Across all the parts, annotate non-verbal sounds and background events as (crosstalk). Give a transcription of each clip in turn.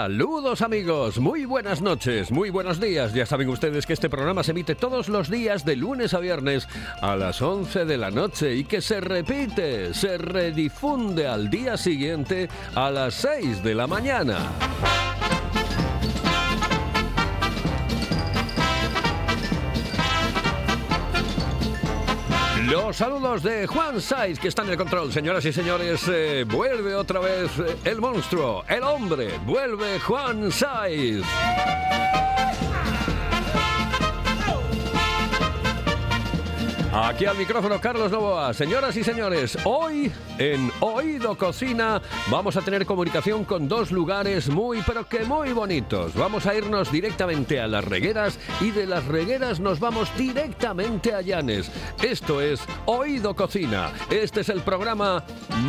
Saludos amigos, muy buenas noches, muy buenos días. Ya saben ustedes que este programa se emite todos los días de lunes a viernes a las 11 de la noche y que se repite, se redifunde al día siguiente a las 6 de la mañana. Los saludos de Juan Saiz, que está en el control. Señoras y señores, eh, vuelve otra vez eh, el monstruo, el hombre. Vuelve Juan Saiz. Aquí al micrófono Carlos Novoa. Señoras y señores, hoy en Oído Cocina vamos a tener comunicación con dos lugares muy, pero que muy bonitos. Vamos a irnos directamente a las regueras y de las regueras nos vamos directamente a Llanes. Esto es Oído Cocina. Este es el programa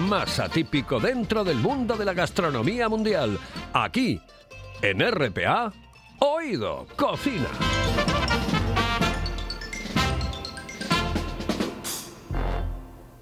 más atípico dentro del mundo de la gastronomía mundial. Aquí, en RPA, Oído Cocina.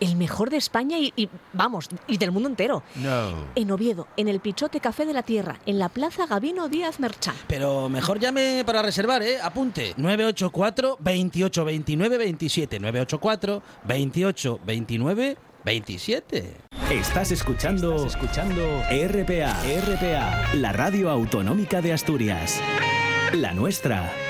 El mejor de España y, y, vamos, y del mundo entero. No. En Oviedo, en el Pichote Café de la Tierra, en la Plaza Gabino Díaz Merchán. Pero mejor llame para reservar, ¿eh? Apunte. 984 28 29 27. 984 28 29 27. Estás escuchando, escuchando RPA, RPA, la radio autonómica de Asturias. La nuestra.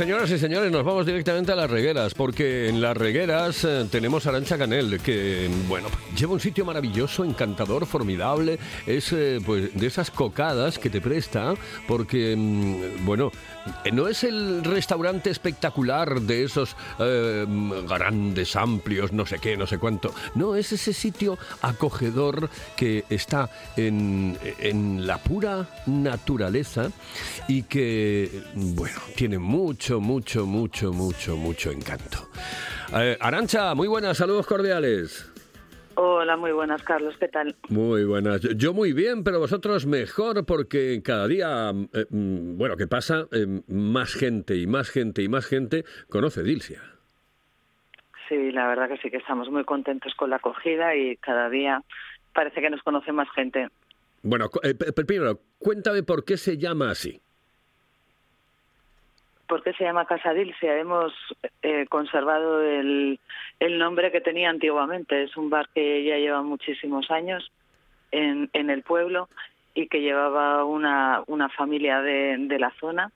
Señoras y señores, nos vamos directamente a las regueras, porque en las regueras eh, tenemos a Arancha Canel, que bueno, lleva un sitio maravilloso, encantador, formidable, es eh, pues de esas cocadas que te presta, porque mm, bueno, eh, no es el restaurante espectacular de esos eh, grandes, amplios, no sé qué, no sé cuánto, no, es ese sitio acogedor que está en, en la pura naturaleza y que, bueno, tiene mucho, mucho, mucho, mucho, mucho encanto. Eh, Arancha, muy buenas, saludos cordiales. Hola, muy buenas, Carlos. ¿Qué tal? Muy buenas. Yo- muy bien, pero vosotros mejor porque cada día, eh, mm, bueno, que pasa, eh, más gente y más gente y más gente conoce Dilsia. Sí, la verdad que sí que estamos muy contentos con la acogida y cada día parece que nos conoce más gente. Bueno, eh, primero, cuéntame por qué se llama así. ¿Por qué se llama Casa Dilsia? Hemos eh, conservado el, nombre que tenía antiguamente. Es un bar que ya lleva muchísimos años en, el pueblo y que llevaba una, familia de la zona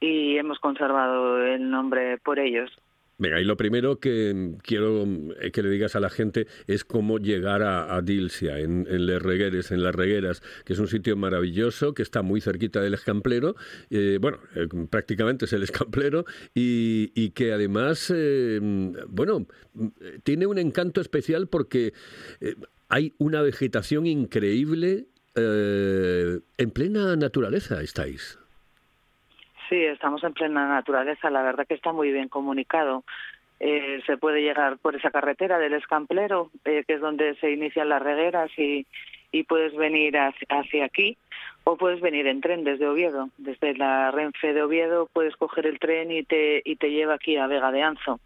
y hemos conservado el nombre por ellos. Venga, y lo primero que mm, quiero eh, que le digas a la gente es cómo llegar a, a Dilsia, en, en Les Regueres, en Las Regueras, que es un sitio maravilloso, que está muy cerquita del Escamplero, eh, bueno, eh, (laughs) prácticamente es el Escamplero, y, y que además, eh, mm, bueno, mm, tiene un encanto especial porque eh, hay una vegetación increíble, eh, en plena naturaleza estáis. Sí, estamos en plena naturaleza. La verdad que está muy bien comunicado. Eh, se puede llegar por esa carretera del Escamplero, eh, que es donde se inician las regueras, y, y puedes venir hacia, hacia aquí o puedes venir en tren desde Oviedo. Desde la Renfe de Oviedo puedes coger el tren y te, y te lleva aquí a Vega de Anzo.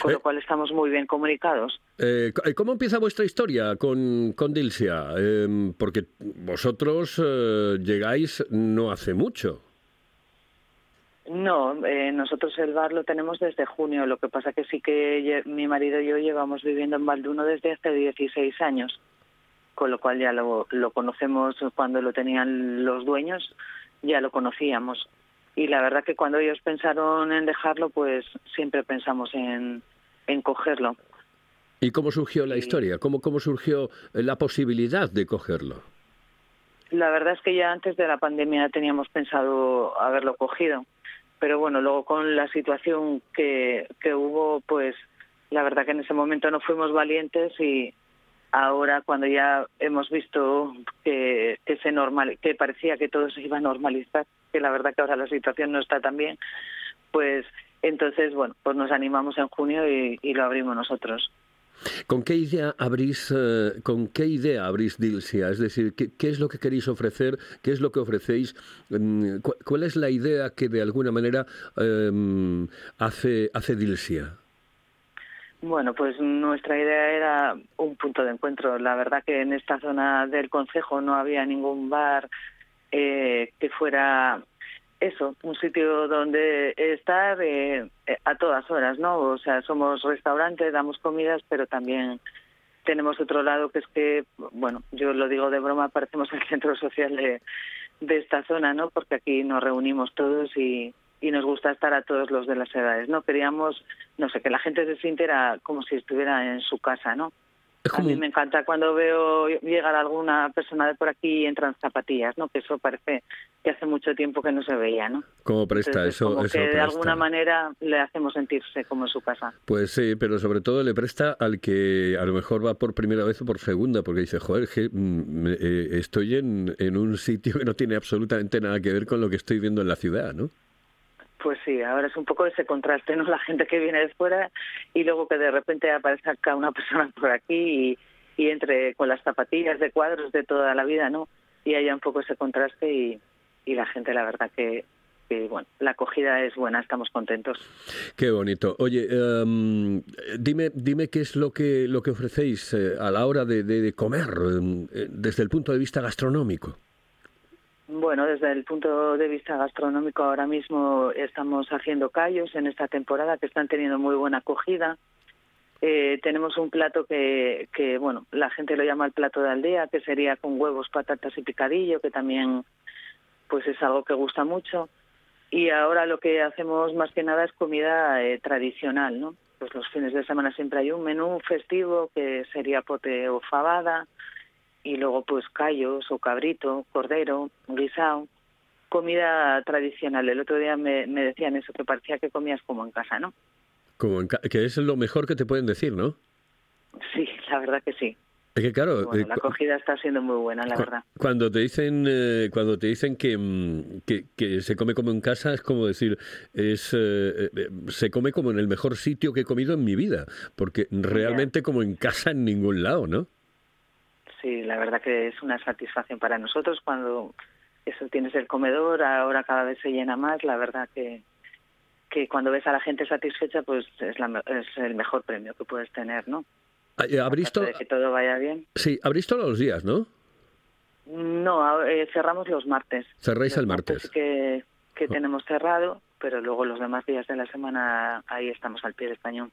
Con Eh. lo cual estamos muy bien comunicados. Eh, ¿Cómo empieza vuestra historia con, con Dilsia? Eh, porque vosotros eh, llegáis no hace mucho. No, eh, nosotros el bar lo tenemos desde junio. Lo que pasa que sí que mi marido y yo llevamos viviendo en Valduno desde hace 16 años, con lo cual ya lo, lo conocemos cuando lo tenían los dueños, ya lo conocíamos. Y la verdad que cuando ellos pensaron en dejarlo, pues siempre pensamos en, en cogerlo. ¿Y cómo surgió la historia? ¿Cómo, ¿Cómo surgió la posibilidad de cogerlo? La verdad es que ya antes de la pandemia teníamos pensado haberlo cogido, pero bueno, luego con la situación que, que hubo, pues la verdad que en ese momento no fuimos valientes y ahora cuando ya hemos visto que, se normal, que parecía que todo se iba a normalizar, que la verdad que ahora la situación no está tan bien, pues entonces bueno, pues nos animamos en junio y lo abrimos nosotros. ¿Con qué idea abrís, eh, con qué idea abrís Dilsia? Es decir, ¿qué, es lo que queréis ofrecer? ¿Qué es lo que ofrecéis? Mm, cu- ¿Cuál es la idea que de alguna manera em, hace, hace Dilsia? Bueno, pues nuestra idea era un punto de encuentro. La verdad que en esta zona del concejo no había ningún bar eh, que fuera eso, un sitio donde estar eh, eh, a todas horas, ¿no? O sea, somos restaurante, damos comidas, pero también tenemos otro lado que es que, bueno, yo lo digo de broma, parecemos el centro social de, de esta zona, ¿no? Porque aquí nos reunimos todos y, y nos gusta estar a todos los de las edades, ¿no? Queríamos, no sé, que la gente se sintiera como si estuviera en su casa, ¿no? Es A mí me encanta cuando veo llegar alguna persona de por aquí y entran zapatillas, ¿no? Que eso parece que hace mucho tiempo que no se veía, ¿no? como presta, Entonces, eso, como eso que de alguna manera le hacemos sentirse como en su casa. Pues sí, pero sobre todo le presta al que a lo mejor va por primera vez o por segunda, porque dice, joder, que, mm, me- eh, estoy en, en un sitio que no tiene absolutamente nada que ver con lo que estoy viendo en la ciudad, ¿no? Pues sí, ahora es un poco ese contraste, ¿no? La gente que viene de fuera y luego que de repente aparezca una (laughs) persona por aquí y, entre con las zapatillas de cuadros de toda la vida, ¿no? Y haya un poco ese contraste y, la gente, la verdad que, bueno, la acogida es buena, estamos contentos. Qué bonito. Oye, em, dime, dime qué es lo que, lo que ofrecéis eh, a la hora de comer em, eh, desde el punto de vista gastronómico. Bueno, desde el punto de vista gastronómico ahora mismo estamos haciendo callos en esta temporada que están teniendo muy buena acogida. Eh, tenemos un plato que, que, bueno, la gente lo llama el plato de aldea, que sería con huevos, patatas y picadillo, que también pues es algo que gusta mucho. Y ahora lo que hacemos más que nada es comida eh, tradicional, ¿no? Pues los fines de semana siempre hay un menú festivo que sería pote o fabada, y luego pues callos o cabrito, cordero, guisado, comida tradicional. El otro día me, me decían eso, que parecía que comías como en casa, ¿no? Como en ca- que es lo mejor que te pueden decir, ¿no? Sí, (laughs) la verdad que sí. Es que claro, Bueno, eh, la acogida está siendo muy buena, la cu- verdad. cuando te dicen eh, cuando te dicen que, mm, que, que se come como en casa es como decir es eh, eh, se come como en el mejor sitio que he comido en mi vida, porque realmente como en casa en ningún lado, ¿no? Sí, la verdad que es una satisfacción para nosotros cuando eso tienes el comedor, ahora cada vez se llena más, la verdad que que cuando ves a la gente satisfecha, pues es, la es el mejor premio que puedes tener, ¿no? Ah, Abrís de que todo vaya bien. sí, abrís todos los días, ¿no? No, eh, cerramos los martes. Cerráis Los el martes. que, que Oh. tenemos cerrado, pero luego los demás días de la semana ahí estamos al pie del cañón.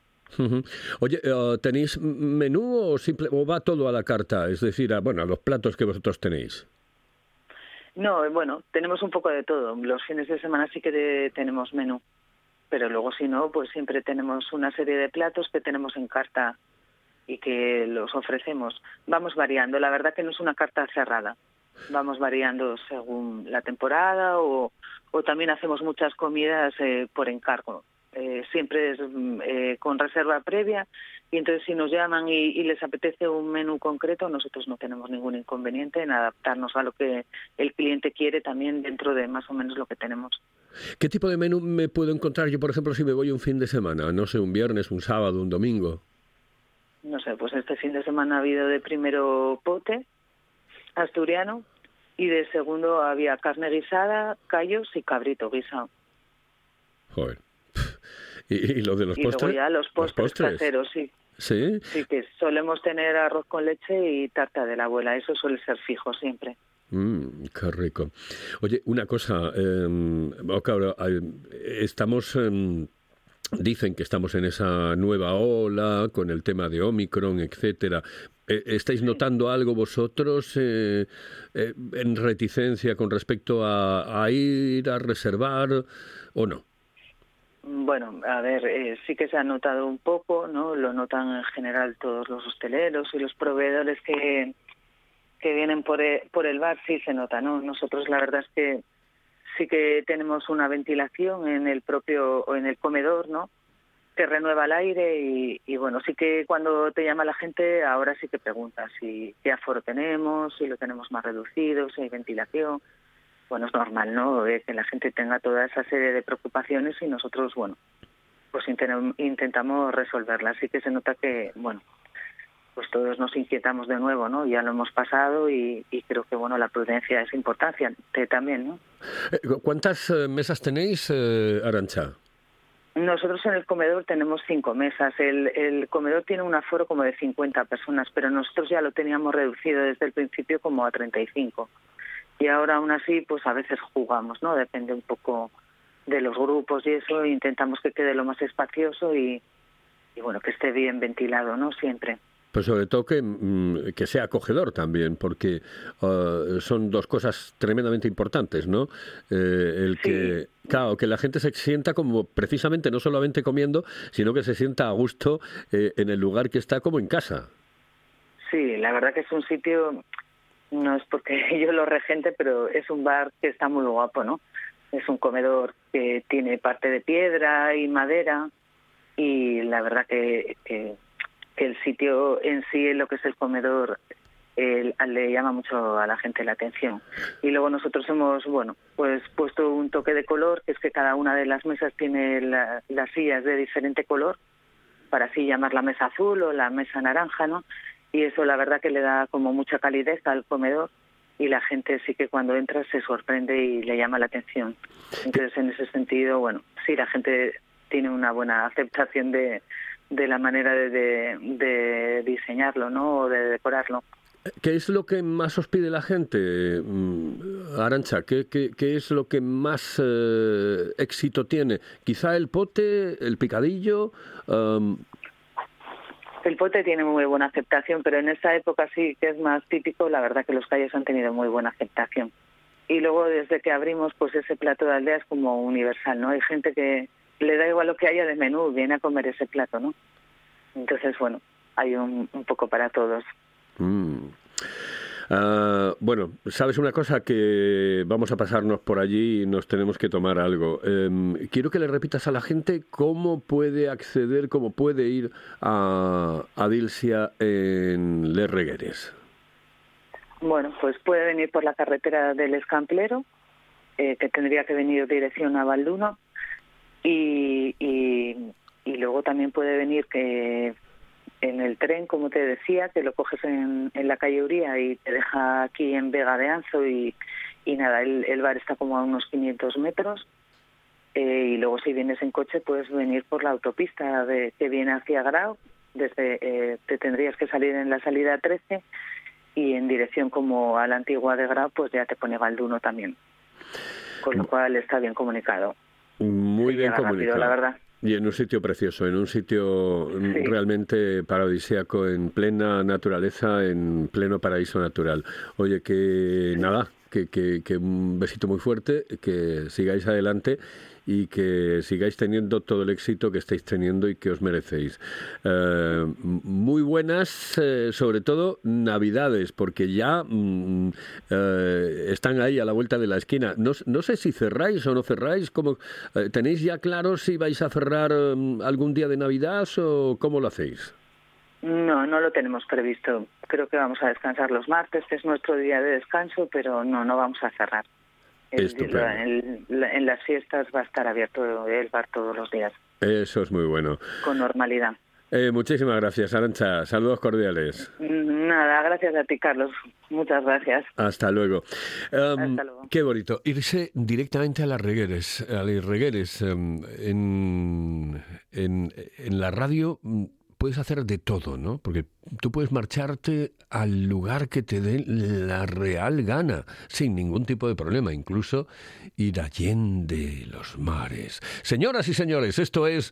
Oye, eh, ¿tenéis menú o, va todo a la carta? Es decir, a, bueno, a los platos que vosotros tenéis. No, eh, bueno, tenemos un poco de todo. Los fines de semana sí que tenemos menú, pero luego si no, pues siempre tenemos una serie de platos que tenemos en carta y que los ofrecemos. Vamos variando. La verdad que no es una carta cerrada. Vamos variando según la temporada o, o también hacemos muchas comidas eh, por encargo. Eh, siempre es mm, eh, con reserva previa y entonces si nos llaman y, y les apetece un menú concreto, nosotros no tenemos ningún inconveniente en adaptarnos a lo que el cliente quiere también dentro de más o menos lo que tenemos. ¿Qué tipo de menú me puedo encontrar yo, por ejemplo, si me voy un fin de semana? No sé, un viernes, un sábado, un domingo. No sé, pues este fin de semana ha habido de primero pote asturiano y de segundo había carne guisada, callos y cabrito guisado. Joder. ¿Y, y lo de los y postres? luego ya los postres, caseros, sí. Sí. Sí, que solemos tener arroz con leche y tarta de la abuela. Eso suele ser fijo siempre. Mm, qué rico. Oye, una cosa, eh, oh, estamos, eh, dicen que estamos en esa nueva ola con el tema de Omicron, etcétera. Eh, ¿Estáis notando algo vosotros eh, eh, en reticencia con respecto a, a ir a reservar o no? Bueno, a ver, eh, sí que se ha notado un poco, ¿no? Lo notan en general todos los hosteleros y los proveedores que, que vienen por el, por el bar, sí se nota, ¿no? Nosotros la verdad es que sí que tenemos una ventilación en el propio, o en el comedor, ¿no? Que renueva el aire y, y bueno, sí que cuando te llama la gente, ahora sí que pregunta si qué aforo tenemos, si lo tenemos más reducido, si hay ventilación. Bueno, es normal, ¿no? Que la gente tenga toda esa serie de preocupaciones y nosotros, bueno, pues inten- intentamos resolverlas. Así que se nota que, bueno, pues todos nos inquietamos de nuevo, ¿no? Ya lo hemos pasado y, y creo que, bueno, la prudencia es importante también, ¿no? Eh, ¿Cuántas eh, mesas tenéis, eh, Arancha? Nosotros en el comedor tenemos cinco mesas. El, el comedor tiene un aforo como de 50 personas, pero nosotros ya lo teníamos reducido desde el principio como a 35. Y ahora aún así, pues a veces jugamos, ¿no? Depende un poco de los grupos y eso. Intentamos que quede lo más espacioso y, y bueno, que esté bien ventilado, ¿no? Siempre. Pues sobre todo que, mm, que sea acogedor también, porque uh, son dos cosas tremendamente importantes, ¿no? Eh, el que, claro, que la gente se sienta como precisamente no solamente comiendo, sino que se sienta a gusto eh, en el lugar que está como en casa. Sí, la verdad que es un sitio, no es porque (laughs) yo lo regente, pero es un bar que está muy guapo, ¿no? Es un comedor que tiene parte de piedra y madera y la verdad que, el sitio en sí, lo que es el comedor, le llama mucho a la gente la atención. Y luego nosotros hemos, bueno, pues puesto un toque de color, que es que cada una de las mesas tiene la- las sillas de diferente color, para así llamar la mesa azul o la mesa naranja, ¿no? Y eso la verdad que le da como mucha calidez al comedor y la gente sí que cuando entra se sorprende y le llama la atención. Entonces, en ese sentido, bueno, sí, la gente tiene una buena aceptación de, de la manera de, de, diseñarlo, ¿no? O de decorarlo. ¿Qué es lo que más os pide la gente, mm, Arancha? ¿Qué, qué, qué es lo que más eh, éxito tiene? Quizá el pote, el picadillo. um, El pote tiene muy buena aceptación, pero en esta época sí que es más típico, la verdad que los callos han tenido muy buena aceptación. Y luego desde que abrimos, pues ese plato de aldea es como universal, ¿no? Hay gente que le da igual lo que haya de menú, viene a comer ese plato, ¿no? Entonces, bueno, hay un, un poco para todos. mm. Ah, bueno, sabes una cosa que vamos a pasarnos por allí y nos tenemos que tomar algo. Em, quiero que le repitas a la gente cómo puede acceder, cómo puede ir a, a en Les Regueres. Bueno, pues puede venir por la carretera del Escamplero, eh, que tendría que venir dirección a Valduno, y luego también puede venir que en el tren, como te decía, que lo coges en, en la calle Uría y te deja aquí en Vega de Anzo y, y nada, el, el bar está como a unos 500 metros. Eh, y luego si vienes en coche puedes venir por la autopista de, que viene hacia Grau, desde eh, te tendrías que salir en la salida 13 y en dirección como a la antigua de Grau pues ya te pone Valduno también. Con lo cual está bien comunicado. Muy bien rápido, comunicado. la verdad. Y en un sitio precioso, en un sitio mm, Sí. realmente paradisíaco, en plena naturaleza, en pleno paraíso natural. Oye, que nada, que, que, que un besito muy fuerte, que sigáis adelante y que sigáis teniendo todo el éxito que estáis teniendo y que os merecéis. Eh, muy buenas, eh, sobre todo Navidades, porque ya mm, eh, están ahí a la vuelta de la esquina. No, no sé si cerráis o no cerráis. ¿cómo, eh, ¿Tenéis ya claro si vais a cerrar mm, algún día de Navidad o cómo lo hacéis? No, no lo tenemos previsto. Creo que vamos a descansar los martes, que es nuestro día de descanso, pero no, no vamos a cerrar. Estupendo. en las fiestas va a estar abierto el bar todos los días, Eso es muy bueno. con normalidad. Eh, muchísimas gracias, Arancha. Saludos cordiales. Nada, gracias a ti, Carlos. Muchas gracias. Hasta luego. Em, Hasta luego. Qué bonito. Irse directamente a las regueres. A las regueres. em, en, en, en la radio mm, puedes hacer de todo, ¿no? Porque tú puedes marcharte al lugar que te dé la real gana, sin ningún tipo de problema. Incluso ir allende los mares. Señoras y señores, esto es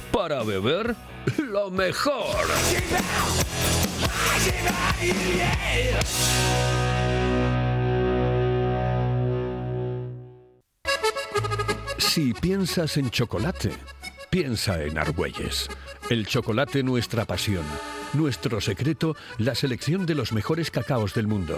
Para beber lo mejor. Si piensas en chocolate, piensa en Argüelles. El chocolate nuestra pasión. Nuestro secreto, la selección de los mejores cacaos del mundo.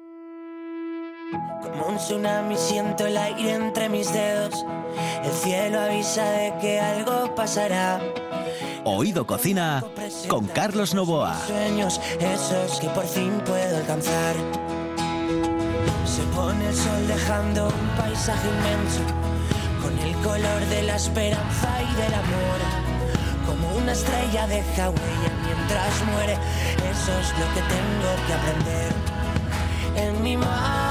Como un tsunami siento el aire entre mis dedos. El cielo avisa de que algo pasará. Oído Cocina con Carlos Novoa. Sueños esos que por fin puedo alcanzar. Se pone el sol dejando un paisaje inmenso. Con el color de la esperanza y del amor. Como una estrella deja huella mientras muere. Eso es lo que tengo que aprender. En mi mano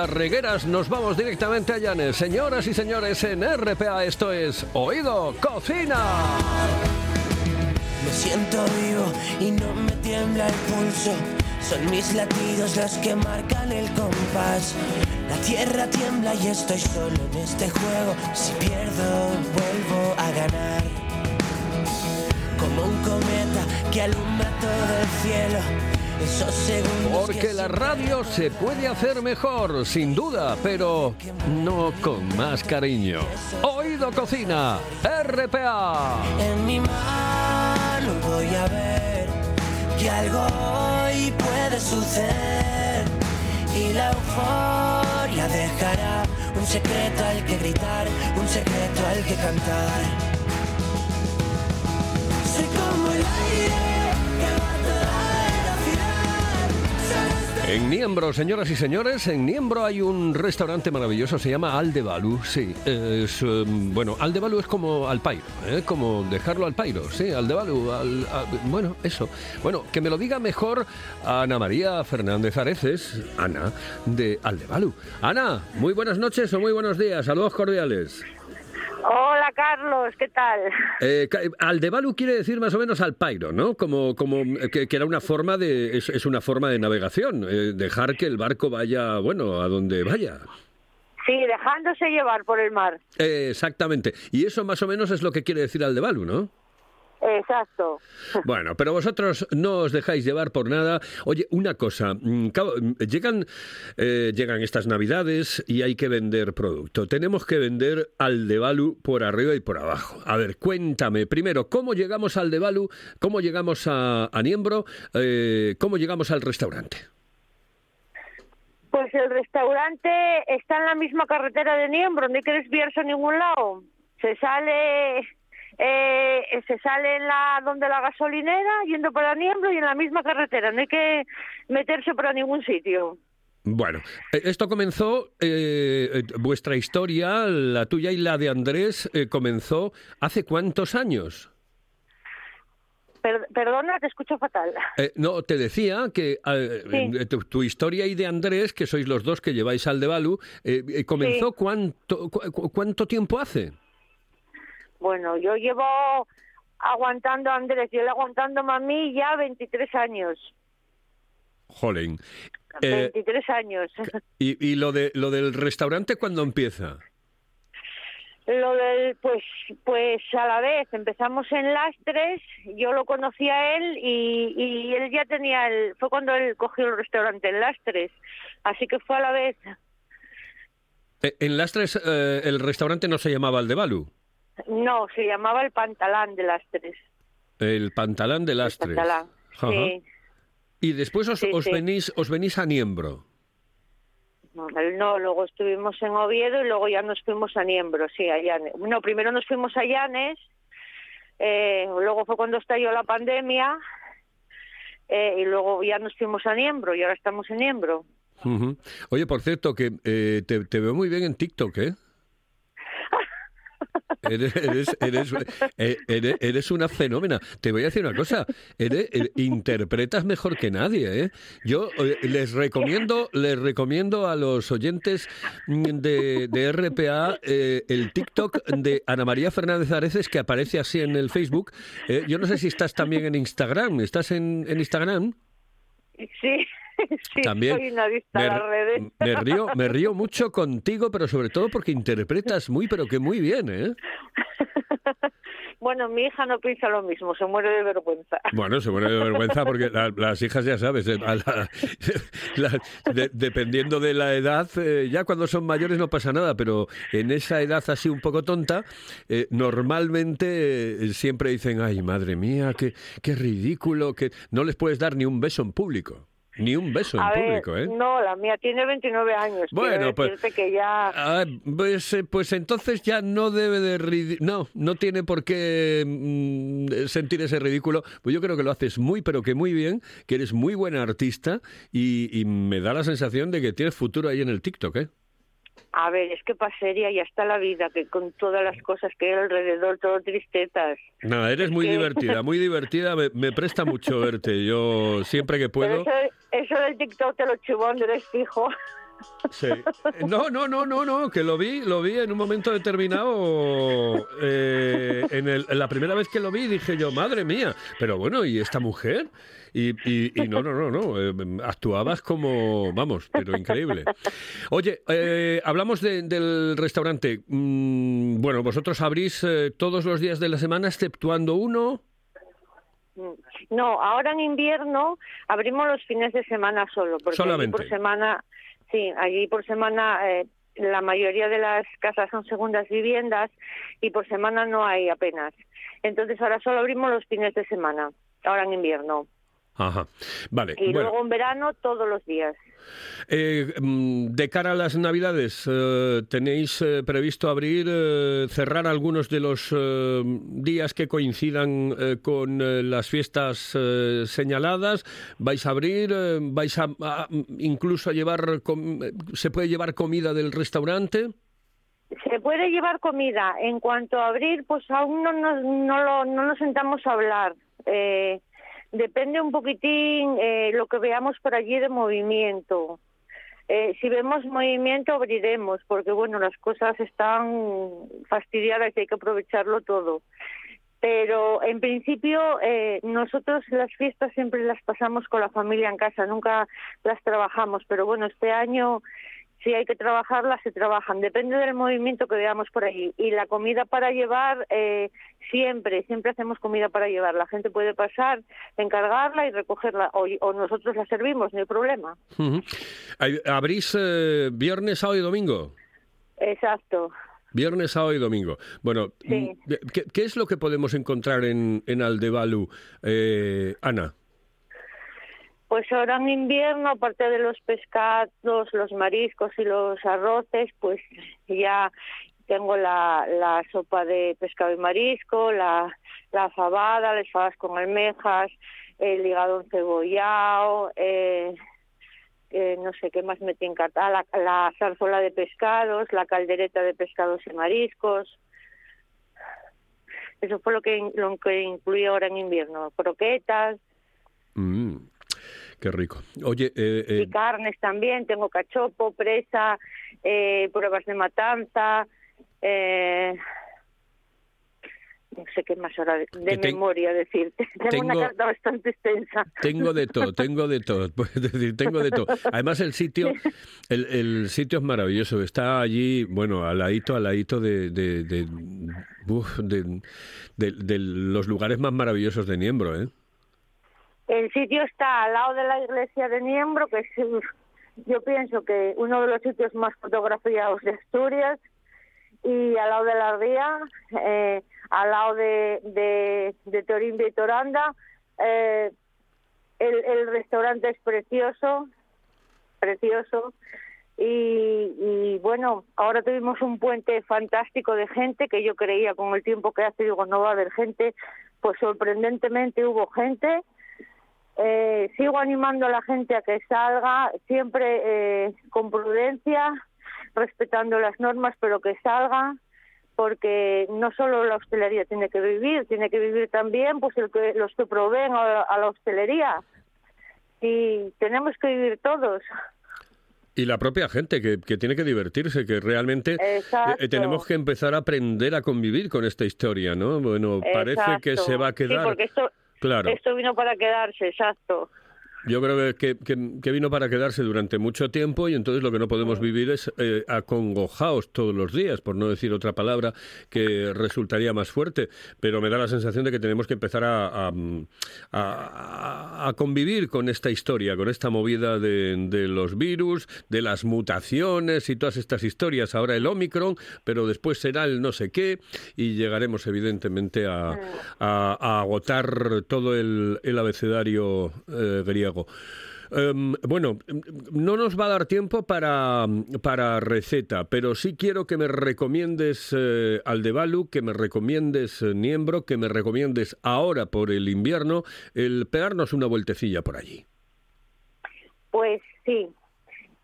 las regueras nos vamos directamente a Llanes. Señoras y señores, en RPA esto es Oído Cocina. Me siento vivo y no me tiembla el pulso. Son mis latidos los que marcan el compás. La tierra tiembla y estoy solo en este juego. Si pierdo, vuelvo a ganar. Como un cometa que alumbra todo el cielo. Porque que la radio se puede hacer mejor, sin duda, pero no con más cariño. Oído Cocina, RPA. En mi mano voy a ver que algo hoy puede suceder y la euforia dejará un secreto al que gritar, un secreto al que cantar. Soy como el aire En Niembro, señoras y señores, en Niembro hay un restaurante maravilloso, se llama Aldebalu, sí. Es, eh, bueno, Aldebalu es como al pairo, ¿eh? como dejarlo al pairo, sí, Aldebalu, al, a- bueno, eso. Bueno, que me lo diga mejor Ana María Fernández Areces, Ana, de Aldebalu. Ana, muy buenas noches o muy buenos días, saludos cordiales. Hola Carlos, ¿qué tal? Eh, ca- Aldebalu quiere decir más o menos al pairo, ¿no? Como, como eh, que, que era una forma de es, es una forma de navegación, eh, dejar que el barco vaya, bueno, a donde vaya. Sí, dejándose llevar por el mar. Eh, exactamente. Y eso más o menos es lo que quiere decir Aldebalu, ¿no? Exacto. Bueno, pero vosotros no os dejáis llevar por nada. Oye, una cosa, mm, mm, llegan, eh, llegan estas navidades y hay que vender producto. Tenemos que vender Aldebalu por arriba y por abajo. A ver, cuéntame primero, ¿cómo llegamos a Aldebalu? ¿Cómo llegamos a, a Niembro? Eh, ¿Cómo llegamos al restaurante? Pues el restaurante está en la misma carretera de Niembro, no hay que desviarse a ningún lado. Se sale eh, se sale en la donde la gasolinera yendo para Niembro y en la misma carretera, no hay que meterse para ningún sitio. Bueno, eh, esto comenzó, eh, eh, vuestra historia, la tuya y la de Andrés, eh, comenzó hace cuántos años? Per- perdona, te escucho fatal. Eh, no, te decía que Sí. tu, tu historia y de Andrés, que sois los dos que lleváis al de Balu, comenzó Sí. cuánto, cu- cu- cuánto tiempo hace? Bueno, yo llevo aguantando a Andrés, yo le aguantando a mí ya 23 años. Jolín. Eh, 23 años. y, y lo de lo del restaurante cuándo empieza? Lo del, pues, pues a la vez, empezamos en Lastres, yo lo conocí a él y, y él ya tenía el, fue cuando él cogió el restaurante en Lastres, así que fue a la vez. Eh, en Lastres eh, el restaurante no se llamaba el de Balu, No, se llamaba el Pantalán de Lastres. el Pantalán de Lastres. Pantalán, Ajá. sí. Y después os, Sí, os sí. venís os venís a Niembro. No, no, luego estuvimos en Oviedo y luego ya nos fuimos a Niembro, sí, a Llanes. No, primero nos fuimos a Llanes, eh, luego fue cuando estalló la pandemia eh, y luego ya nos fuimos a Niembro y ahora estamos en Niembro. Oye, por cierto, que eh, te, te veo muy bien en TikTok, ¿eh? Eres, eres, eres, eh, eres, eres una fenómena. Te voy a decir una cosa, eres- eh, interpretas mejor que nadie, ¿eh? Yo eh, les recomiendo, les recomiendo a los oyentes mm, de, de RPA eh, el TikTok de Ana María Fernández Areces que aparece así en el Facebook. Eh, yo no sé si estás también en Instagram. ¿Estás en, en Instagram? Sí, (laughs) sí, También soy una adicta a me, las redes. me río, me río mucho contigo, pero sobre todo porque interpretas muy, pero que muy bien, ¿eh? (laughs) Bueno, mi hija no piensa lo mismo, se muere de vergüenza. Bueno, se muere de vergüenza porque la- las hijas ya sabes, eh, la- (laughs) la- de- dependiendo de la edad, eh, ya cuando son mayores no pasa nada, pero en esa edad así un poco tonta, eh, normalmente siempre dicen, ay, madre mía, qué, qué ridículo, que no les puedes dar ni un beso en público. Ni un beso en ver, público, ¿eh? no, la mía tiene 29 años. Bueno, pues- que ya... Ah, pues, eh, pues entonces ya no debe de... No, no tiene por qué mm, sentir ese ridículo. Pues yo creo que lo haces muy, pero que muy bien, que eres muy buena artista y, y me da la sensación de que tienes futuro ahí en el TikTok, ¿eh? A ver, es que pasería ya está la vida, que con todas las cosas que hay alrededor, todo tristetas. Nada, eres muy que- divertida, muy divertida. Me, me presta mucho (laughs) verte. Yo siempre que puedo... Pero eso, eso del TikTok te lo chubón, eres fijo. Sí. No, no, no, no, no, que lo vi, lo vi en un momento determinado. eh, en, el- en la primera vez que lo vi dije yo, madre mía, pero bueno, ¿y esta mujer? Y, y- y no, no, no, no, eh, actuabas como, vamos, pero increíble. Oye, eh, hablamos de- del restaurante. Mm, bueno, vosotros abrís eh, todos los días de la semana, exceptuando uno. No, ahora en invierno abrimos los fines de semana solo, porque allí Solamente. por semana, sí, allí por semana eh, la mayoría de las casas son segundas viviendas y por semana no hay apenas. Entonces ahora solo abrimos los fines de semana, ahora en invierno. Ajá, vale. Y bueno. luego en verano todos los días. Eh, mm, de cara a las Navidades, eh, ¿tenéis eh, previsto abrir, eh, cerrar algunos de los días que coincidan con las fiestas señaladas? ¿Vais a abrir? ¿Vais a, a- incluso a llevar, se puede llevar comida del restaurante? Se puede llevar comida. En cuanto a abrir, pues aún no nos, no lo, no nos sentamos a hablar. Eh, depende un poquitín eh, lo que veamos por allí de movimiento. Eh, si vemos movimiento, abriremos, porque bueno, las cosas están fastidiadas y hay que aprovecharlo todo. Pero en principio eh, nosotros las fiestas siempre las pasamos con la familia en casa, nunca las trabajamos. Pero bueno, este año si hay que trabajarlas, se trabajan. Depende del movimiento que veamos por ahí. Y la comida para llevar, eh, siempre, siempre hacemos comida para llevar. La gente puede pasar, encargarla y recogerla. O, o nosotros la servimos, no hay problema. ¿Abrís eh, viernes, sábado y domingo? Exacto. Viernes, sábado y domingo. Bueno, Sí. mm, ¿qué, qué es lo que podemos encontrar en, en Aldebalu, eh, Ana? Pues ahora en invierno, aparte de los pescados, los mariscos y los arroces, pues ya tengo la, sopa de pescado y marisco, la, la fabada, las fabas con almejas, el hígado encebollado, eh, eh, no sé qué más me tiene encartada, la, la zarzuela de pescados, la caldereta de pescados y mariscos. Eso fue lo que, lo que incluí ahora en invierno, croquetas Mm, qué rico. Oye, eh, eh, y carnes también, tengo cachopo, presa, eh, pruebas de matanza, eh, no sé qué más ahora de, de Que ten- memoria decirte. (laughs) Tengo, una carta bastante extensa. Tengo de todo, tengo de todo, (laughs) puedes decir, tengo de todo. Además el sitio, (laughs) el, el sitio es maravilloso, está allí, bueno, al ladito, al ladito de, de, de- de- de los lugares más maravillosos de Niembro, ¿eh? El sitio está al lado de la iglesia de Niembro, que es, yo pienso que uno de los sitios más fotografiados de Asturias, y al lado de la ría, eh, al lado de, Torimbi y Toranda. Eh, el, el restaurante es precioso, precioso. Y, y bueno, ahora tuvimos un puente fantástico de gente que yo creía con el tiempo que hace, digo, no va a haber gente. Pues sorprendentemente hubo gente. Eh, sigo animando a la gente a que salga, siempre eh, con prudencia, respetando las normas, pero que salga, porque no solo la hostelería tiene que vivir, tiene que vivir también pues el que, los que proveen a la, a la hostelería. Y tenemos que vivir todos. Y la propia gente que, que tiene que divertirse, que realmente eh, tenemos que empezar a aprender a convivir con esta historia, ¿no? Bueno, parece que se va a quedar. Sí, porque esto, Claro. esto vino para quedarse, exacto. Yo creo que, que- vino para quedarse durante mucho tiempo y entonces lo que no podemos vivir es eh, acongojaos todos los días, por no decir otra palabra que resultaría más fuerte. Pero me da la sensación de que tenemos que empezar a, a- a- a convivir con esta historia, con esta movida de, de los virus, de las mutaciones y todas estas historias. Ahora el Omicron, pero después será el no sé qué y llegaremos evidentemente a, agotar todo el, el abecedario eh, griego. Em, bueno, em, no nos va a dar tiempo para, para receta, pero sí quiero que me recomiendes eh, Aldebalu, que me recomiendes eh, Niembro, que me recomiendes ahora por el invierno el pegarnos una vueltecilla por allí. Pues sí.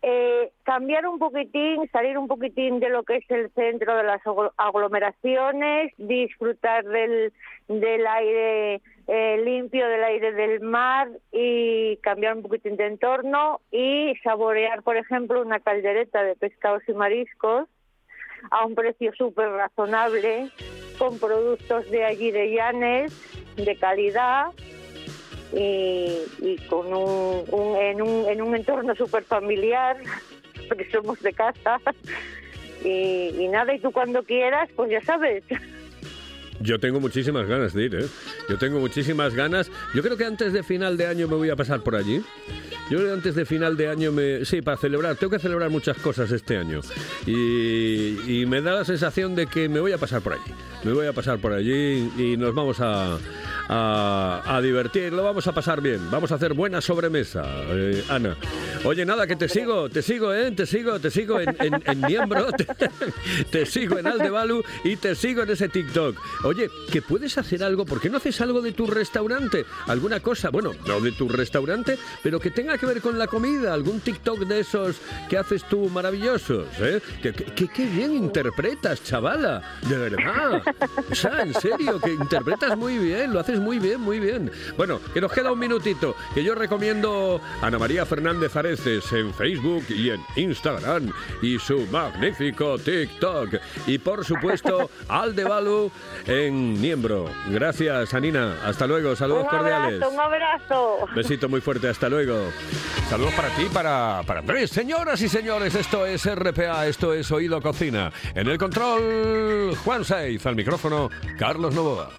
Eh, cambiar un poquitín, salir un poquitín de lo que es el centro de las aglo- aglomeraciones, disfrutar del, del aire eh, limpio, del aire del mar y cambiar un poquitín de entorno y saborear, por ejemplo, una caldereta de pescados y mariscos a un precio súper razonable, con productos de allí de Llanes, de calidad y, con un, un- en, un, en un entorno súper familiar, (laughs) porque somos de casa. (laughs) Y nada, y tú cuando quieras, pues ya sabes. (laughs) Yo tengo muchísimas ganas de ir, ¿eh? Yo tengo muchísimas ganas. Yo creo que antes de final de año me voy a pasar por allí. Yo creo que antes de final de año me... Sí, para celebrar. Tengo que celebrar muchas cosas este año. Y, y me da la sensación de que me voy a pasar por allí. Me voy a pasar por allí y nos vamos a, a, a divertir. Lo vamos a pasar bien. Vamos a hacer buena sobremesa, eh, Ana. Oye, nada, que te sigo, te sigo, ¿eh? Te sigo, te sigo en, en, Miembro, (laughs) te, sigo en Aldebalu y te sigo en ese TikTok. Oye, que puedes hacer algo, ¿por qué no haces algo de tu restaurante? ¿Alguna cosa? Bueno, no de tu restaurante, pero que tenga que ver con la comida, algún TikTok de esos que haces tú maravillosos, ¿eh? Que, que- que- bien interpretas, chavala, de verdad. O sea, en serio, que interpretas muy bien, lo haces muy bien, muy bien. Bueno, que nos queda un minutito, que yo recomiendo a Ana María Fernández Areces en Facebook y en Instagram y su magnífico TikTok. Y por supuesto, (laughs) Aldebalu en Niembro. Gracias, Anina. Hasta luego. Saludos un cordiales. abrazo, un abrazo. Besito muy fuerte, hasta luego. Saludos para ti, para, para Andrés. Señoras y señores, esto es RPA, esto es Oído Cocina. En el control, Juan Saiz, al micrófono, Carlos Novoa.